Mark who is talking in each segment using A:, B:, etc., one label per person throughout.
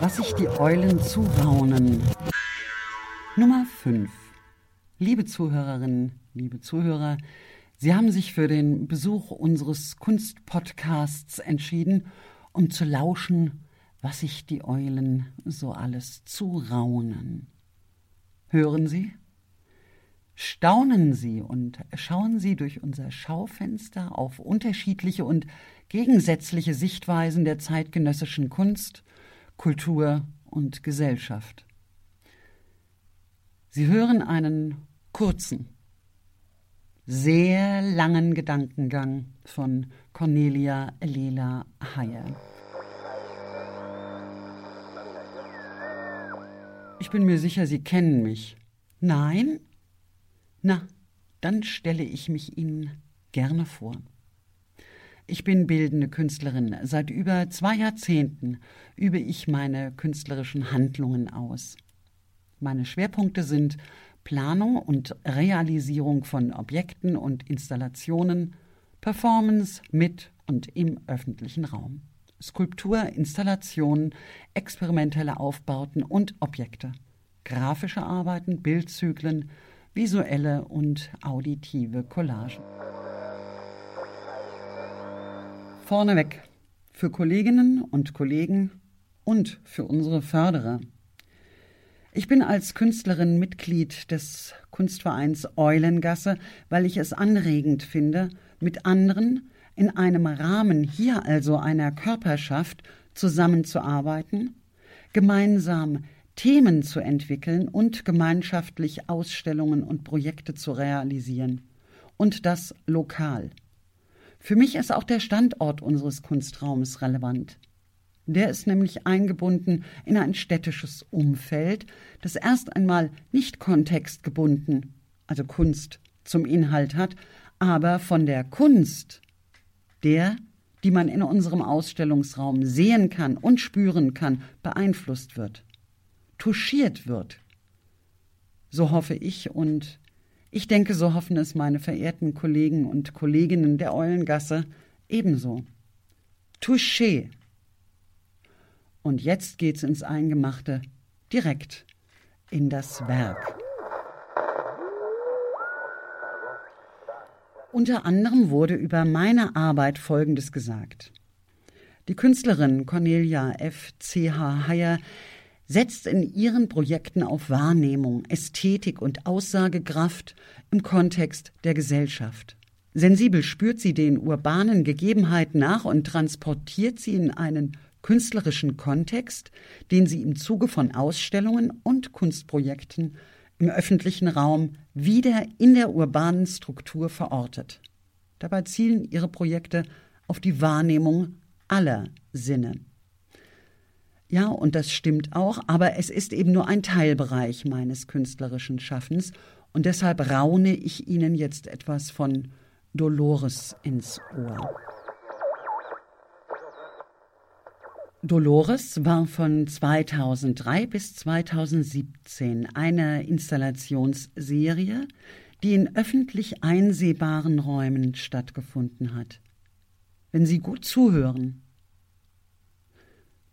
A: Was sich die Eulen zuraunen. Nummer 5. Liebe Zuhörerinnen, liebe Zuhörer, Sie haben sich für den Besuch unseres Kunstpodcasts entschieden, um zu lauschen, was sich die Eulen so alles zuraunen. Hören Sie? Staunen Sie und schauen Sie durch unser Schaufenster auf unterschiedliche und gegensätzliche Sichtweisen der zeitgenössischen Kunst, Kultur und Gesellschaft. Sie hören einen kurzen, sehr langen Gedankengang von Cornelia Lela Heyer. Ich bin mir sicher, Sie kennen mich. Nein? Na, dann stelle ich mich Ihnen gerne vor. Ich bin bildende Künstlerin. Seit über zwei Jahrzehnten übe ich meine künstlerischen Handlungen aus. Meine Schwerpunkte sind Planung und Realisierung von Objekten und Installationen, Performance mit und im öffentlichen Raum. Skulptur, Installationen, experimentelle Aufbauten und Objekte, grafische Arbeiten, Bildzyklen, visuelle und auditive Collagen. Vorneweg für Kolleginnen und Kollegen und für unsere Förderer. Ich bin als Künstlerin Mitglied des Kunstvereins Eulengasse, weil ich es anregend finde, mit anderen in einem Rahmen hier also einer Körperschaft zusammenzuarbeiten, gemeinsam Themen zu entwickeln und gemeinschaftlich Ausstellungen und Projekte zu realisieren. Und das lokal. Für mich ist auch der Standort unseres Kunstraums relevant. Der ist nämlich eingebunden in ein städtisches Umfeld, das erst einmal nicht kontextgebunden, also Kunst zum Inhalt hat, aber von der Kunst der, die man in unserem Ausstellungsraum sehen kann und spüren kann, beeinflusst wird, touchiert wird. So hoffe ich und ich denke, so hoffen es meine verehrten Kollegen und Kolleginnen der Eulengasse ebenso. Touché. Und jetzt geht's ins Eingemachte, direkt in das Werk. Unter anderem wurde über meine Arbeit Folgendes gesagt. Die Künstlerin Cornelia F. C. H. Heyer setzt in ihren Projekten auf Wahrnehmung, Ästhetik und Aussagekraft im Kontext der Gesellschaft. Sensibel spürt sie den urbanen Gegebenheiten nach und transportiert sie in einen künstlerischen Kontext, den sie im Zuge von Ausstellungen und Kunstprojekten im öffentlichen Raum wieder in der urbanen Struktur verortet. Dabei zielen ihre Projekte auf die Wahrnehmung aller Sinne. Ja, und das stimmt auch, aber es ist eben nur ein Teilbereich meines künstlerischen Schaffens und deshalb raune ich Ihnen jetzt etwas von Dolores ins Ohr. Dolores war von 2003 bis 2017 eine Installationsserie, die in öffentlich einsehbaren Räumen stattgefunden hat. Wenn Sie gut zuhören,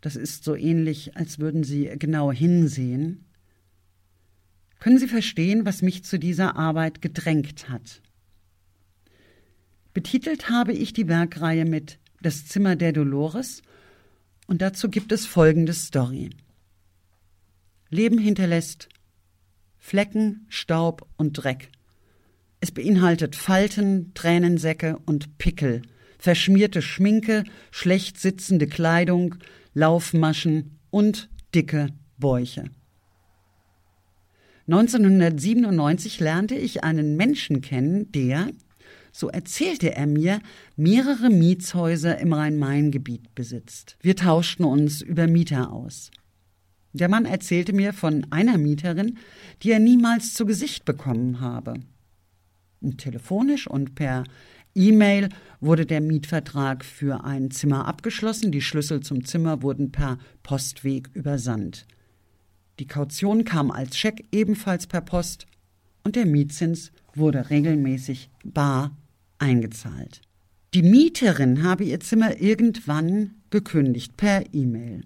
A: das ist so ähnlich, als würden Sie genau hinsehen, können Sie verstehen, was mich zu dieser Arbeit gedrängt hat. Betitelt habe ich die Werkreihe mit Das Zimmer der Dolores und dazu gibt es folgende Story. Leben hinterlässt Flecken, Staub und Dreck. Es beinhaltet Falten, Tränensäcke und Pickel, verschmierte Schminke, schlecht sitzende Kleidung, Laufmaschen und dicke Bäuche. 1997 lernte ich einen Menschen kennen, der, so erzählte er mir, mehrere Mietshäuser im Rhein-Main-Gebiet besitzt. Wir tauschten uns über Mieter aus. Der Mann erzählte mir von einer Mieterin, die er niemals zu Gesicht bekommen habe. Telefonisch und per E-Mail wurde der Mietvertrag für ein Zimmer abgeschlossen, die Schlüssel zum Zimmer wurden per Postweg übersandt. Die Kaution kam als Scheck ebenfalls per Post und der Mietzins wurde regelmäßig bar eingezahlt. Die Mieterin habe ihr Zimmer irgendwann gekündigt per E-Mail.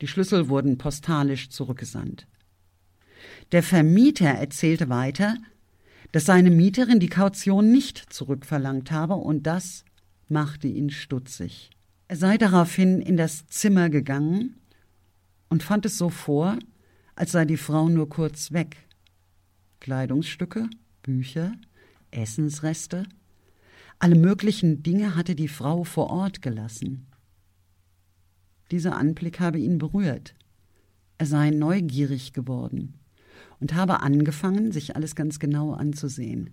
A: Die Schlüssel wurden postalisch zurückgesandt. Der Vermieter erzählte weiter, dass seine Mieterin die Kaution nicht zurückverlangt habe und das machte ihn stutzig. Er sei daraufhin in das Zimmer gegangen und fand es so vor, als sei die Frau nur kurz weg. Kleidungsstücke, Bücher, Essensreste, alle möglichen Dinge hatte die Frau vor Ort gelassen. Dieser Anblick habe ihn berührt. Er sei neugierig geworden und habe angefangen, sich alles ganz genau anzusehen,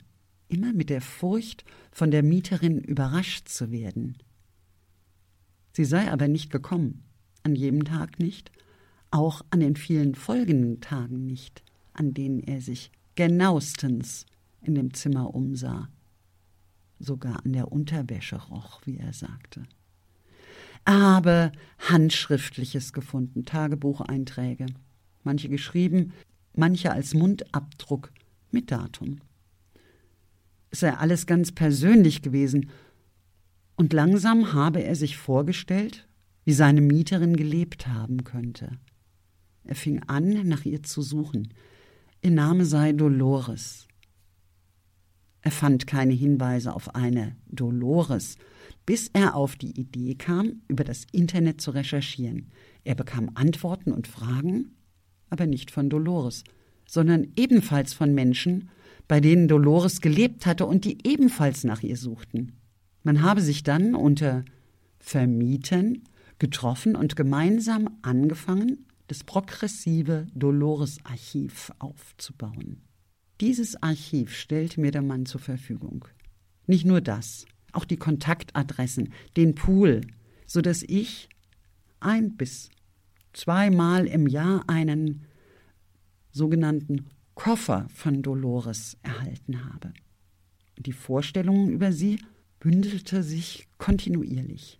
A: immer mit der Furcht, von der Mieterin überrascht zu werden. Sie sei aber nicht gekommen, an jedem Tag nicht, auch an den vielen folgenden Tagen nicht, an denen er sich genauestens in dem Zimmer umsah sogar an der Unterwäsche roch, wie er sagte. Er habe Handschriftliches gefunden, Tagebucheinträge, manche geschrieben, manche als Mundabdruck mit Datum. Es sei alles ganz persönlich gewesen, und langsam habe er sich vorgestellt, wie seine Mieterin gelebt haben könnte. Er fing an, nach ihr zu suchen. Ihr Name sei Dolores. Er fand keine Hinweise auf eine Dolores, bis er auf die Idee kam, über das Internet zu recherchieren. Er bekam Antworten und Fragen, aber nicht von Dolores, sondern ebenfalls von Menschen, bei denen Dolores gelebt hatte und die ebenfalls nach ihr suchten. Man habe sich dann unter Vermieten getroffen und gemeinsam angefangen, das progressive Dolores-Archiv aufzubauen. Dieses Archiv stellte mir der Mann zur Verfügung. Nicht nur das, auch die Kontaktadressen, den Pool, so dass ich ein bis zweimal im Jahr einen sogenannten Koffer von Dolores erhalten habe. Die Vorstellungen über sie bündelte sich kontinuierlich.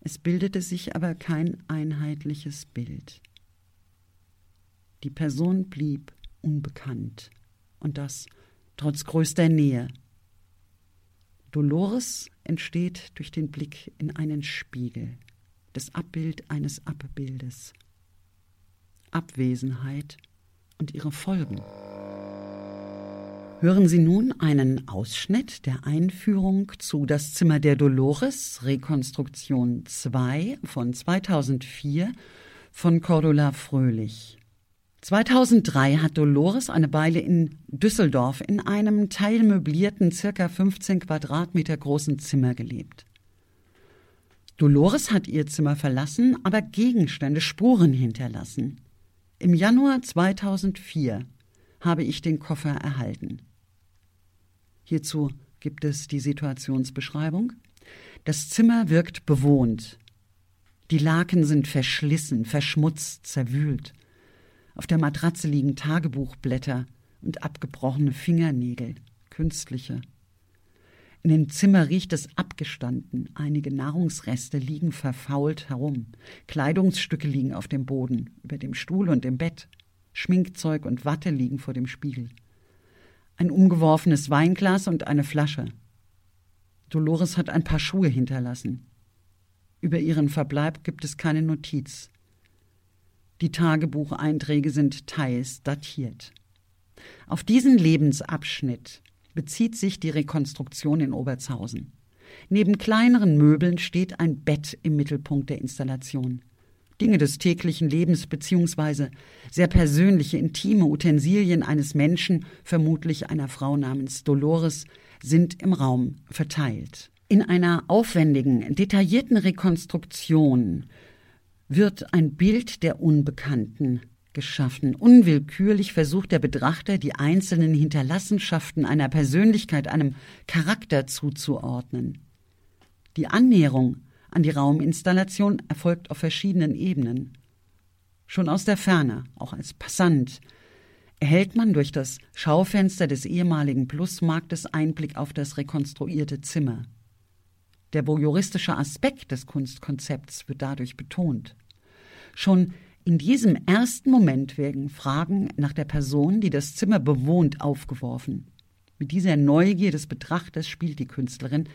A: Es bildete sich aber kein einheitliches Bild. Die Person blieb unbekannt. Und das trotz größter Nähe. Dolores entsteht durch den Blick in einen Spiegel, das Abbild eines Abbildes. Abwesenheit und ihre Folgen. Hören Sie nun einen Ausschnitt der Einführung zu Das Zimmer der Dolores, Rekonstruktion 2 von 2004 von Cordula Fröhlich. 2003 hat Dolores eine Weile in Düsseldorf in einem teilmöblierten, circa 15 Quadratmeter großen Zimmer gelebt. Dolores hat ihr Zimmer verlassen, aber Gegenstände, Spuren hinterlassen. Im Januar 2004 habe ich den Koffer erhalten. Hierzu gibt es die Situationsbeschreibung. Das Zimmer wirkt bewohnt. Die Laken sind verschlissen, verschmutzt, zerwühlt. Auf der Matratze liegen Tagebuchblätter und abgebrochene Fingernägel, künstliche. In dem Zimmer riecht es abgestanden, einige Nahrungsreste liegen verfault herum, Kleidungsstücke liegen auf dem Boden, über dem Stuhl und im Bett, Schminkzeug und Watte liegen vor dem Spiegel. Ein umgeworfenes Weinglas und eine Flasche. Dolores hat ein paar Schuhe hinterlassen. Über ihren Verbleib gibt es keine Notiz. Die Tagebucheinträge sind teils datiert. Auf diesen Lebensabschnitt bezieht sich die Rekonstruktion in Obertshausen. Neben kleineren Möbeln steht ein Bett im Mittelpunkt der Installation. Dinge des täglichen Lebens bzw. sehr persönliche, intime Utensilien eines Menschen, vermutlich einer Frau namens Dolores, sind im Raum verteilt. In einer aufwendigen, detaillierten Rekonstruktion wird ein Bild der Unbekannten geschaffen. Unwillkürlich versucht der Betrachter, die einzelnen Hinterlassenschaften einer Persönlichkeit, einem Charakter zuzuordnen. Die Annäherung an die Rauminstallation erfolgt auf verschiedenen Ebenen. Schon aus der Ferne, auch als Passant, erhält man durch das Schaufenster des ehemaligen Plusmarktes Einblick auf das rekonstruierte Zimmer. Der voyeuristische Aspekt des Kunstkonzepts wird dadurch betont. Schon in diesem ersten Moment werden Fragen nach der Person, die das Zimmer bewohnt, aufgeworfen. Mit dieser Neugier des Betrachters spielt die Künstlerin,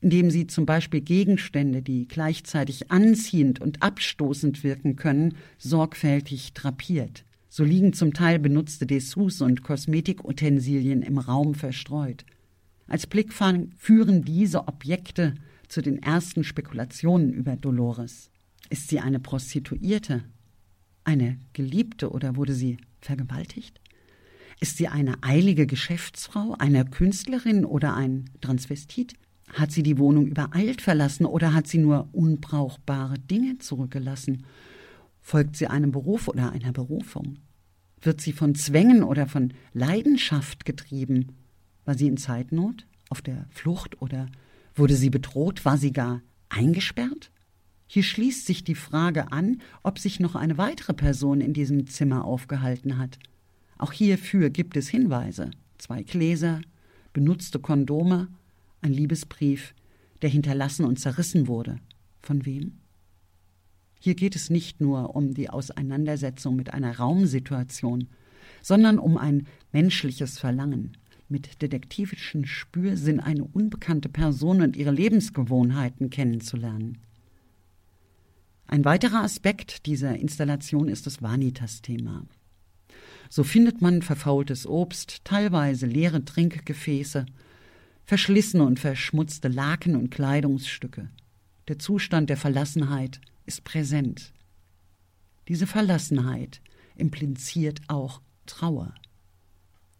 A: indem sie zum Beispiel Gegenstände, die gleichzeitig anziehend und abstoßend wirken können, sorgfältig drapiert. So liegen zum Teil benutzte Dessous und Kosmetikutensilien im Raum verstreut. Als Blickfang führen diese Objekte zu den ersten Spekulationen über Dolores. Ist sie eine Prostituierte? Eine Geliebte oder wurde sie vergewaltigt? Ist sie eine eilige Geschäftsfrau, eine Künstlerin oder ein Transvestit? Hat sie die Wohnung übereilt verlassen oder hat sie nur unbrauchbare Dinge zurückgelassen? Folgt sie einem Beruf oder einer Berufung? Wird sie von Zwängen oder von Leidenschaft getrieben? War sie in Zeitnot, auf der Flucht oder wurde sie bedroht? War sie gar eingesperrt? Hier schließt sich die Frage an, ob sich noch eine weitere Person in diesem Zimmer aufgehalten hat. Auch hierfür gibt es Hinweise. Zwei Gläser, benutzte Kondome, ein Liebesbrief, der hinterlassen und zerrissen wurde. Von wem? Hier geht es nicht nur um die Auseinandersetzung mit einer Raumsituation, sondern um ein menschliches Verlangen, mit detektivischem Spürsinn eine unbekannte Person und ihre Lebensgewohnheiten kennenzulernen. Ein weiterer Aspekt dieser Installation ist das Vanitas-Thema. So findet man verfaultes Obst, teilweise leere Trinkgefäße, verschlissene und verschmutzte Laken und Kleidungsstücke. Der Zustand der Verlassenheit ist präsent. Diese Verlassenheit impliziert auch Trauer.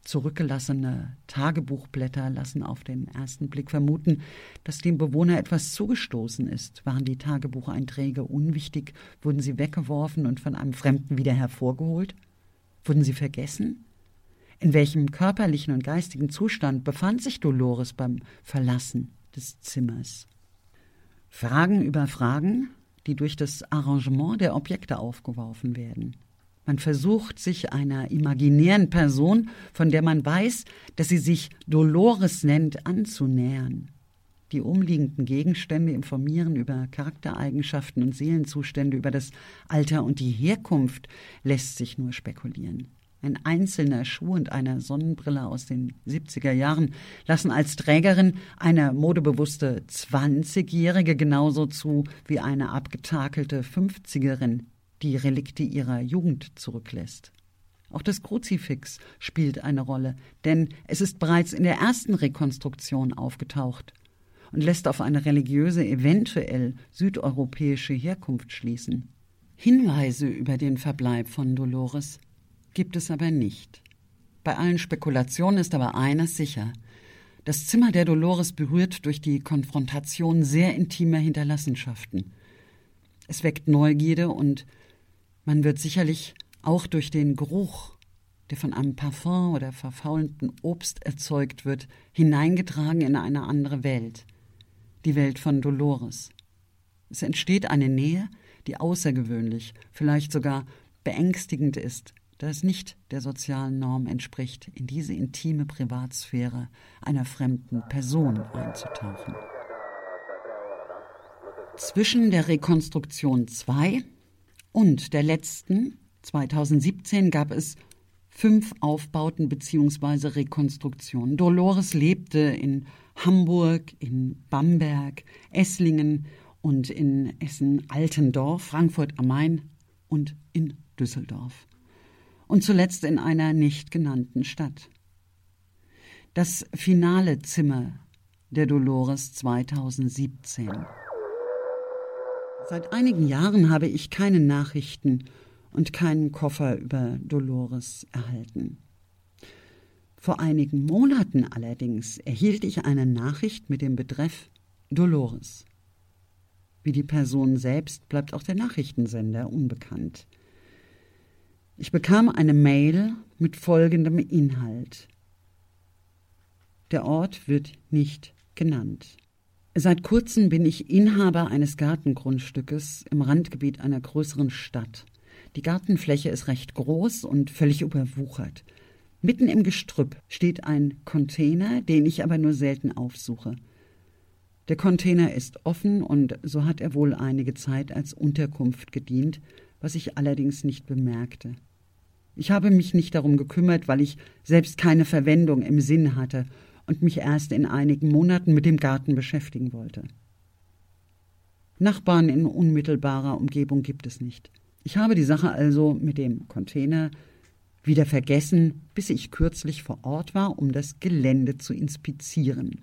A: Zurückgelassene Tagebuchblätter lassen auf den ersten Blick vermuten, dass dem Bewohner etwas zugestoßen ist. Waren die Tagebucheinträge unwichtig? Wurden sie weggeworfen und von einem Fremden wieder hervorgeholt? Wurden sie vergessen? In welchem körperlichen und geistigen Zustand befand sich Dolores beim Verlassen des Zimmers? Fragen über Fragen, die durch das Arrangement der Objekte aufgeworfen werden. Man versucht sich einer imaginären Person, von der man weiß, dass sie sich Dolores nennt, anzunähern. Die umliegenden Gegenstände informieren über Charaktereigenschaften und Seelenzustände, über das Alter und die Herkunft lässt sich nur spekulieren. Ein einzelner Schuh und eine Sonnenbrille aus den 70er Jahren lassen als Trägerin eine modebewusste 20-Jährige genauso zu wie eine abgetakelte 50erin, die Relikte ihrer Jugend zurücklässt. Auch das Kruzifix spielt eine Rolle, denn es ist bereits in der ersten Rekonstruktion aufgetaucht und lässt auf eine religiöse, eventuell südeuropäische Herkunft schließen. Hinweise über den Verbleib von Dolores gibt es aber nicht. Bei allen Spekulationen ist aber eines sicher. Das Zimmer der Dolores berührt durch die Konfrontation sehr intimer Hinterlassenschaften. Es weckt Neugierde und man wird sicherlich auch durch den Geruch, der von einem Parfum oder verfaulenden Obst erzeugt wird, hineingetragen in eine andere Welt, die Welt von Dolores. Es entsteht eine Nähe, die außergewöhnlich, vielleicht sogar beängstigend ist, da es nicht der sozialen Norm entspricht, in diese intime Privatsphäre einer fremden Person einzutauchen. Zwischen der Rekonstruktion 2 und der letzten, 2017, gab es fünf Aufbauten bzw. Rekonstruktionen. Dolores lebte in Hamburg, in Bamberg, Esslingen und in Essen-Altendorf, Frankfurt am Main und in Düsseldorf und zuletzt in einer nicht genannten Stadt. Das finale Zimmer der Dolores 2017. Seit einigen Jahren habe ich keine Nachrichten und keinen Koffer über Dolores erhalten. Vor einigen Monaten allerdings erhielt ich eine Nachricht mit dem Betreff Dolores. Wie die Person selbst bleibt auch der Nachrichtensender unbekannt. Ich bekam eine Mail mit folgendem Inhalt. Der Ort wird nicht genannt. Seit kurzem bin ich Inhaber eines Gartengrundstückes im Randgebiet einer größeren Stadt. Die Gartenfläche ist recht groß und völlig überwuchert. Mitten im Gestrüpp steht ein Container, den ich aber nur selten aufsuche. Der Container ist offen und so hat er wohl einige Zeit als Unterkunft gedient, was ich allerdings nicht bemerkte. Ich habe mich nicht darum gekümmert, weil ich selbst keine Verwendung im Sinn hatte und mich erst in einigen Monaten mit dem Garten beschäftigen wollte. Nachbarn in unmittelbarer Umgebung gibt es nicht. Ich habe die Sache also mit dem Container wieder vergessen, bis ich kürzlich vor Ort war, um das Gelände zu inspizieren.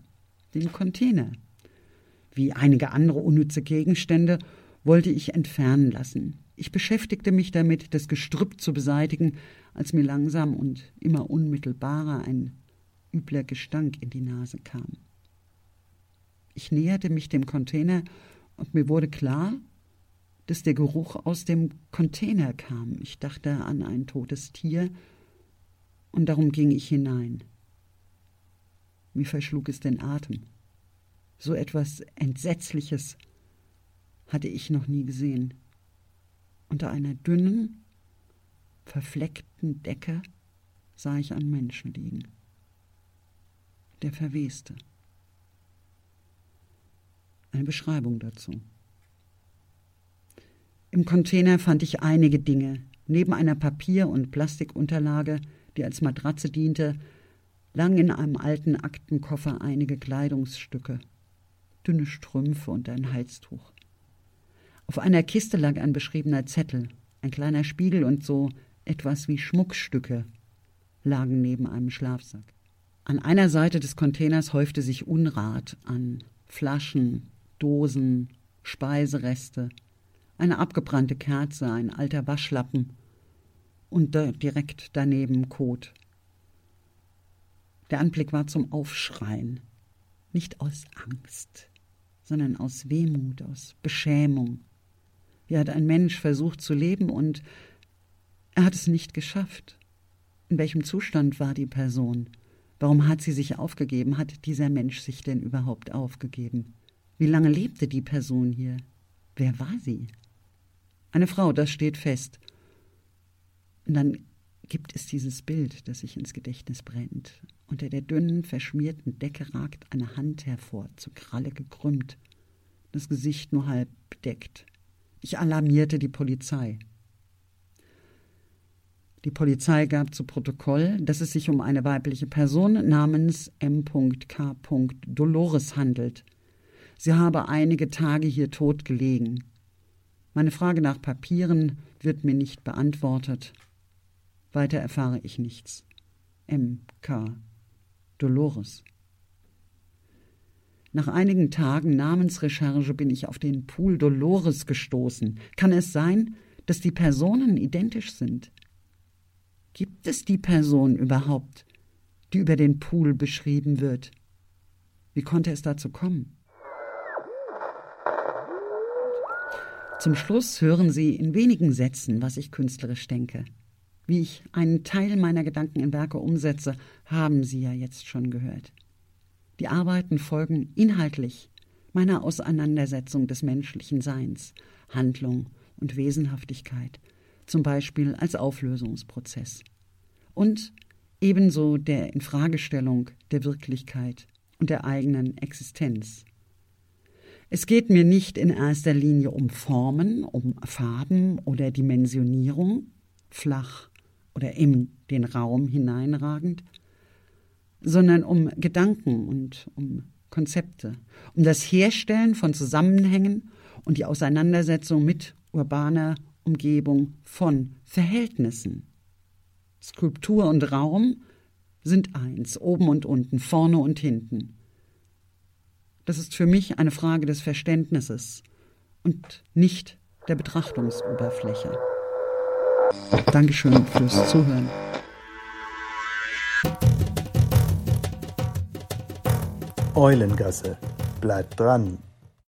A: Den Container. Wie einige andere unnütze Gegenstände wollte ich entfernen lassen. Ich beschäftigte mich damit, das Gestrüpp zu beseitigen, als mir langsam und immer unmittelbarer ein übler Gestank in die Nase kam. Ich näherte mich dem Container und mir wurde klar, dass der Geruch aus dem Container kam. Ich dachte an ein totes Tier und darum ging ich hinein. Mir verschlug es den Atem. So etwas Entsetzliches hatte ich noch nie gesehen. Unter einer dünnen, verfleckten Decke sah ich einen Menschen liegen. Der verweste. Eine Beschreibung dazu. Im Container fand ich einige Dinge. Neben einer Papier- und Plastikunterlage, die als Matratze diente, lagen in einem alten Aktenkoffer einige Kleidungsstücke, dünne Strümpfe und ein Halstuch. Auf einer Kiste lag ein beschriebener Zettel, ein kleiner Spiegel und so etwas wie Schmuckstücke lagen neben einem Schlafsack. An einer Seite des Containers häufte sich Unrat an Flaschen, Dosen, Speisereste, eine abgebrannte Kerze, ein alter Waschlappen und direkt daneben Kot. Der Anblick war zum Aufschreien, nicht aus Angst, sondern aus Wehmut, aus Beschämung. Wie hat ein Mensch versucht zu leben und er hat es nicht geschafft. In welchem Zustand war die Person? Warum hat sie sich aufgegeben? Hat dieser Mensch sich denn überhaupt aufgegeben? Wie lange lebte die Person hier? Wer war sie? Eine Frau, das steht fest. Und dann gibt es dieses Bild, das sich ins Gedächtnis brennt. Unter der dünnen, verschmierten Decke ragt eine Hand hervor, zur Kralle gekrümmt, das Gesicht nur halb bedeckt. Ich alarmierte die Polizei. Die Polizei gab zu Protokoll, dass es sich um eine weibliche Person namens M.K. Dolores handelt. Sie habe einige Tage hier tot gelegen. Meine Frage nach Papieren wird mir nicht beantwortet. Weiter erfahre ich nichts. M.K. Dolores. Nach einigen Tagen Namensrecherche bin ich auf den Pool Dolores gestoßen. Kann es sein, dass die Personen identisch sind? Gibt es die Person überhaupt, die über den Pool beschrieben wird? Wie konnte es dazu kommen? Zum Schluss hören Sie in wenigen Sätzen, was ich künstlerisch denke. Wie ich einen Teil meiner Gedanken in Werke umsetze, haben Sie ja jetzt schon gehört. Die Arbeiten folgen inhaltlich meiner Auseinandersetzung des menschlichen Seins, Handlung und Wesenhaftigkeit, zum Beispiel als Auflösungsprozess. Und ebenso der Infragestellung der Wirklichkeit und der eigenen Existenz. Es geht mir nicht in erster Linie um Formen, um Farben oder Dimensionierung, flach oder in den Raum hineinragend, sondern um Gedanken und um Konzepte, um das Herstellen von Zusammenhängen und die Auseinandersetzung mit urbaner Umgebung von Verhältnissen. Skulptur und Raum sind eins, oben und unten, vorne und hinten. Das ist für mich eine Frage des Verständnisses und nicht der Betrachtungsoberfläche. Dankeschön fürs Zuhören.
B: Eulengasse. Bleibt dran.